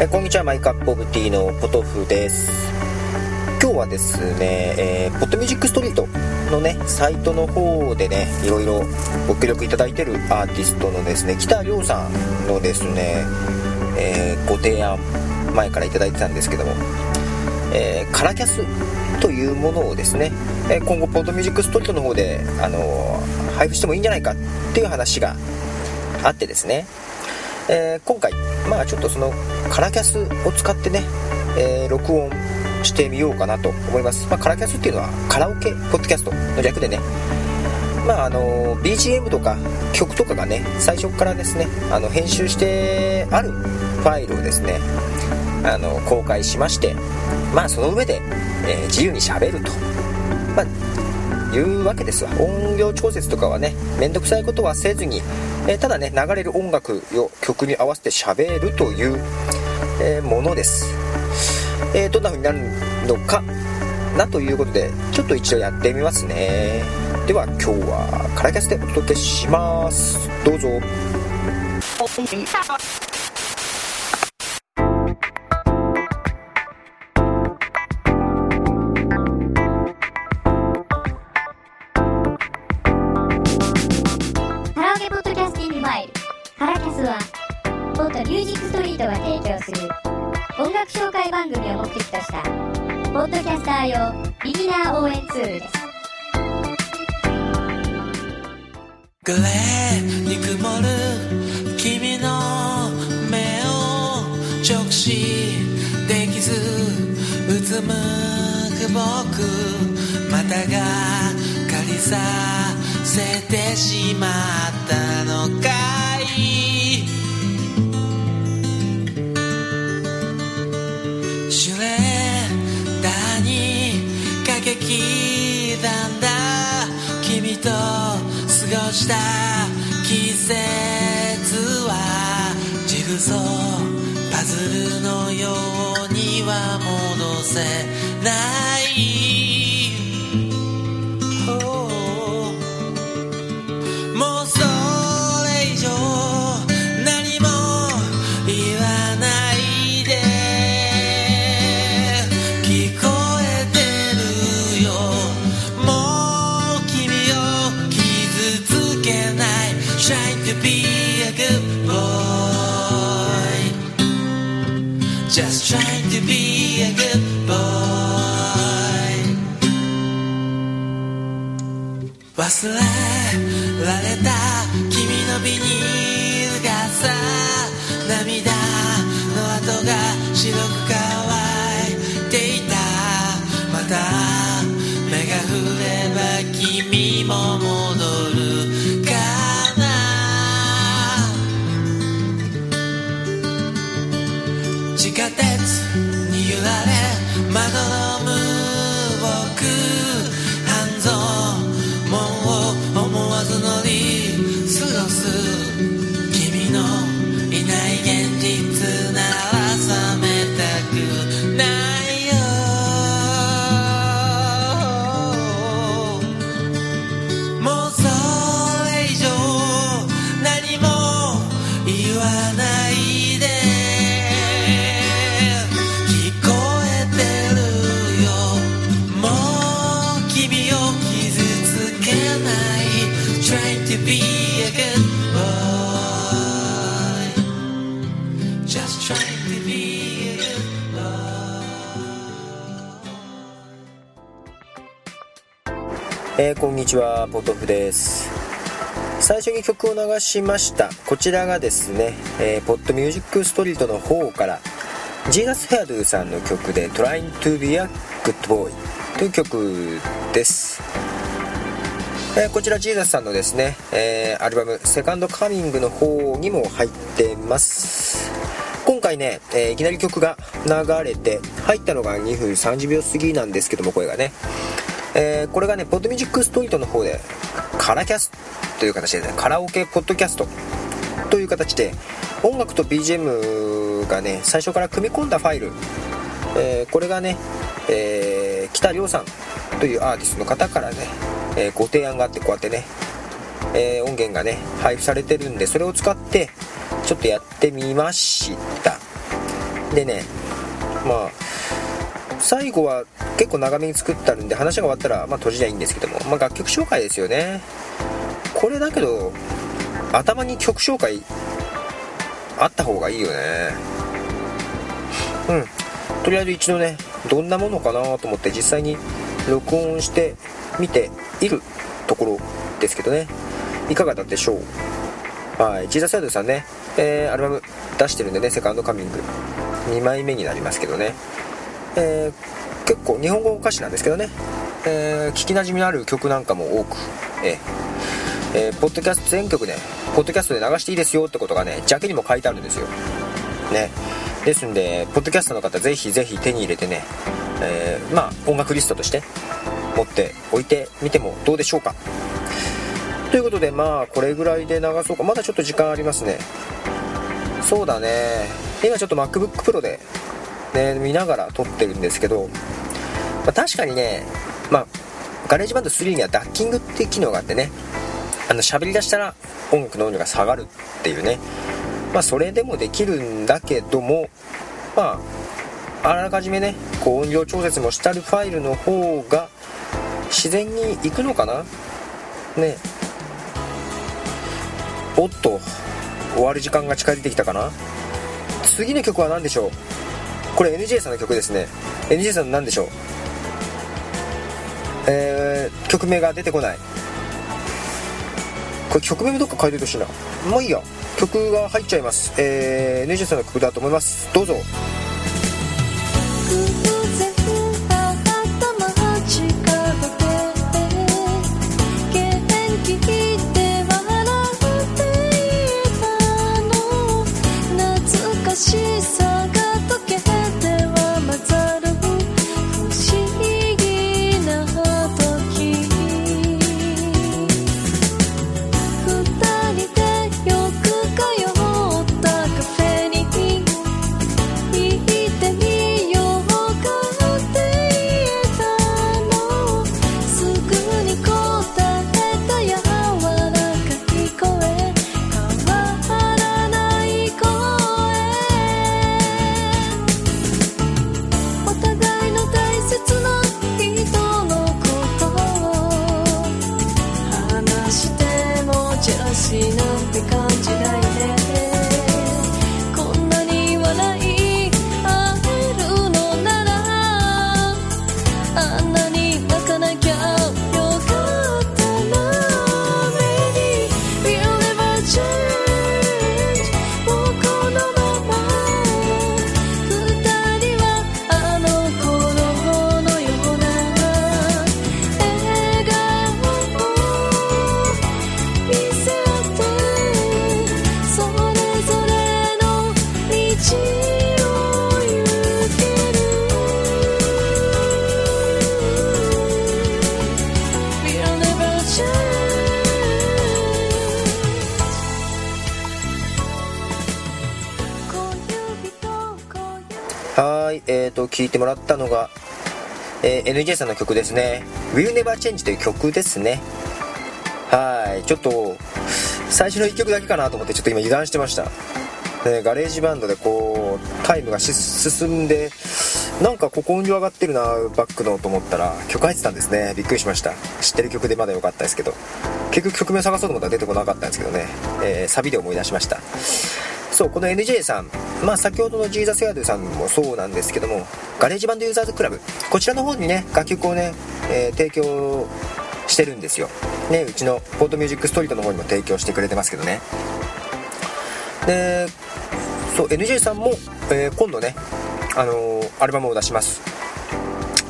えーこんにちはマイカップオブティーのポトフです。今日はですね、えーポッドミュージックストリートのねサイトの方でねいろいろご協力いただいてるアーティストのですね北亮さんのですね、えーご提案前からいただいてたんですけども、えーカラキャスというものをですね、え今後ポッドミュージックストリートの方で、あの配布してもいいんじゃないかっていう話があってですね、えー今回まあちょっとそのカラキャスを使ってね、えー録音してみようかなと思います、まあ、カラキャスっていうのはカラオケポッドキャストの略でね。まああの BGM とか曲とかがね最初からですねあの編集してあるファイルをですねあの公開しましてまあその上で、えー自由にしゃべると。まあいうわけですわ。音量調節とかはねめんどくさいことはせずに、えーただね流れる音楽を曲に合わせて喋るという、えーものです、えーどんな風になるのかなということでちょっと一度やってみますね。では今日はカラキャスでお届けします。どうぞ。トリートが提供する。音楽紹介番組を目的とした。ポッドキャスター用ビギナー応援ツールです。グレーに曇る君の目を直視できずうつむく僕またがかりさせてしまったのか。した季節はジグソーパズルのようには戻せない。傷つけない Trying to be a good boy Just trying to be a good boy 忘れられた君のビニール傘涙の跡が白く乾いえーこんにちは。ポトフです。最初に曲を流しました。こちらがですね、えーポッドミュージックストリートの方からジーナス・ヘアドゥさんの曲で「Trying to be a Good Boy」という曲です、えーこちらジーナスさんのですね、えーアルバム「セカンドカミングの方にも入ってます。今回ね、えーいきなり曲が流れて入ったのが2分30秒過ぎなんですけども声がね。えーこれがね、ポッドミュージックストリートの方で、カラキャスという形でね、カラオケポッドキャストという形で、音楽と BGM がね、最初から組み込んだファイル、えーこれがね、えー北亮さんというアーティストの方からね、えーご提案があって、こうやってね、え音源がね、配布されてるんで、それを使って、ちょっとやってみました。でねまあ最後は結構長めに作ってあるんで話が終わったら、まあ、閉じりゃいいんですけども、まあ、楽曲紹介ですよね。これだけど頭に曲紹介あった方がいいよね。うん。とりあえず一度ねどんなものかなと思って実際に録音してみているところですけどね。いかがだったでしょう？はい。ジーザスヤドさんね、えー、アルバム出してるんでねセカンドカミング。2枚目になりますけどね、えー、結構日本語歌詞なんですけどね、えー、聞きなじみのある曲なんかも多く、ええー、ポッドキャスト全曲ねポッドキャストで流していいですよってことがねジャケにも書いてあるんですよ。ね。ですんでポッドキャストの方ぜひぜひ手に入れてね、えー、まあ音楽リストとして持っておいてみてもどうでしょうか。ということでまあこれぐらいで流そうか。まだちょっと時間ありますね。そうだね。今ちょっと MacBookPro で、ね、見ながら撮ってるんですけど、まあ、確かにねまあ GarageBand 3にはダッキングっていう機能があってねあの喋り出したら音楽の音量が下がるっていうねまあそれでもできるんだけどもまああらかじめねこう音量調節もしてあるファイルの方が自然にいくのかな？ね。おっと終わる時間が近づいてきたかな？次の曲は何でしょう？これ NJ さんの曲ですね。NJ さん何でしょう？えー、曲名が出てこない。これ曲名もどっか書いてほしいな。もういいや。曲が入っちゃいます。えー、NJ さんの曲だと思います。どうぞ。聴いてもらったのが、えー、NJ さんの曲ですね「Will Never Change」という曲ですね。はい。ちょっと最初の1曲だけかなと思ってちょっと今油断してました、ね、 GarageBand でこうタイムが進んでなんかここ音量上がってるなバックのと思ったら曲入ってたんですね。びっくりしました。知ってる曲でまだ良かったですけど。結局曲名探そうと思ったら出てこなかったんですけどね、えー、サビで思い出しました。そうこの NJ さん。まあ先ほどのジーザスヤードさんもそうなんですけども GarageBand Users Club こちらの方にね楽曲をね、えー、提供してるんですよ。ねうちのポートミュージックストリートの方にも提供してくれてますけどね。でそう NJ さんも、えー、今度ねあのー、アルバムを出します。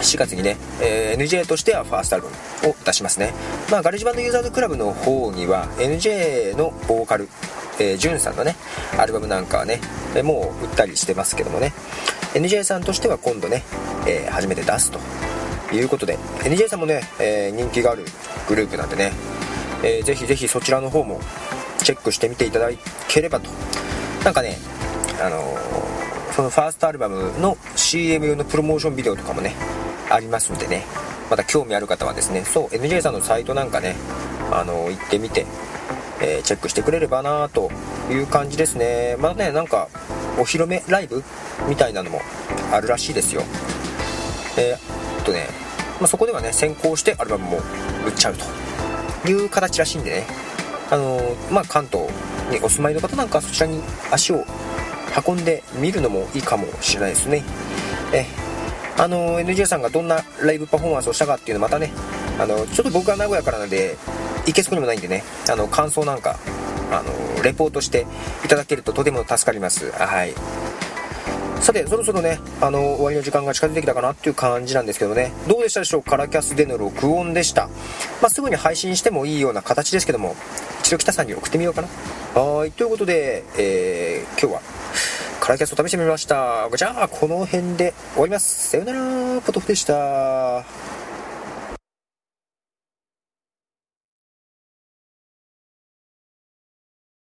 4月にね、えー、NJ としてはファーストアルバムを出しますね。まあ GarageBand Users Club の方には NJ のボーカルえー、ジュンさんのねアルバムなんかはね、えもう売ったりしてますけどもね。NJ さんとしては今度ね、えー、初めて出すということで。NJ さんもね、えー、人気があるグループなんでね、えー、ぜひぜひそちらの方もチェックしてみていただければと。なんかねあのー、そのファーストアルバムの CM 用のプロモーションビデオとかもねありますんでね。また興味ある方はですね。そう NJ さんのサイトなんかねあの行ってみて。えー、チェックしてくれればなという感じですね。まあねなんかお披露目ライブみたいなのもあるらしいですよ。えー、っとね、まあ、そこではね先行してアルバムも売っちゃうという形らしいんでね。あのー、まあ関東にお住まいの方なんかそちらに足を運んでみるのもいいかもしれないですね。えあの NJ さんがどんなライブパフォーマンスをしたかっていうのまたねあのちょっと僕は名古屋からなんで行けそうにもないんでね。あの感想なんかあのレポートしていただけるととても助かります。はい。さてそろそろねあの終わりの時間が近づいてきたかなっていう感じなんですけどね。どうでしたでしょう？カラキャスでの録音でした、まあ、すぐに配信してもいいような形ですけども。一度北さんに送ってみようかな。はい。ということで、えー、今日はカラキャスを試してみました。じゃあこの辺で終わります。さよならポトフでした。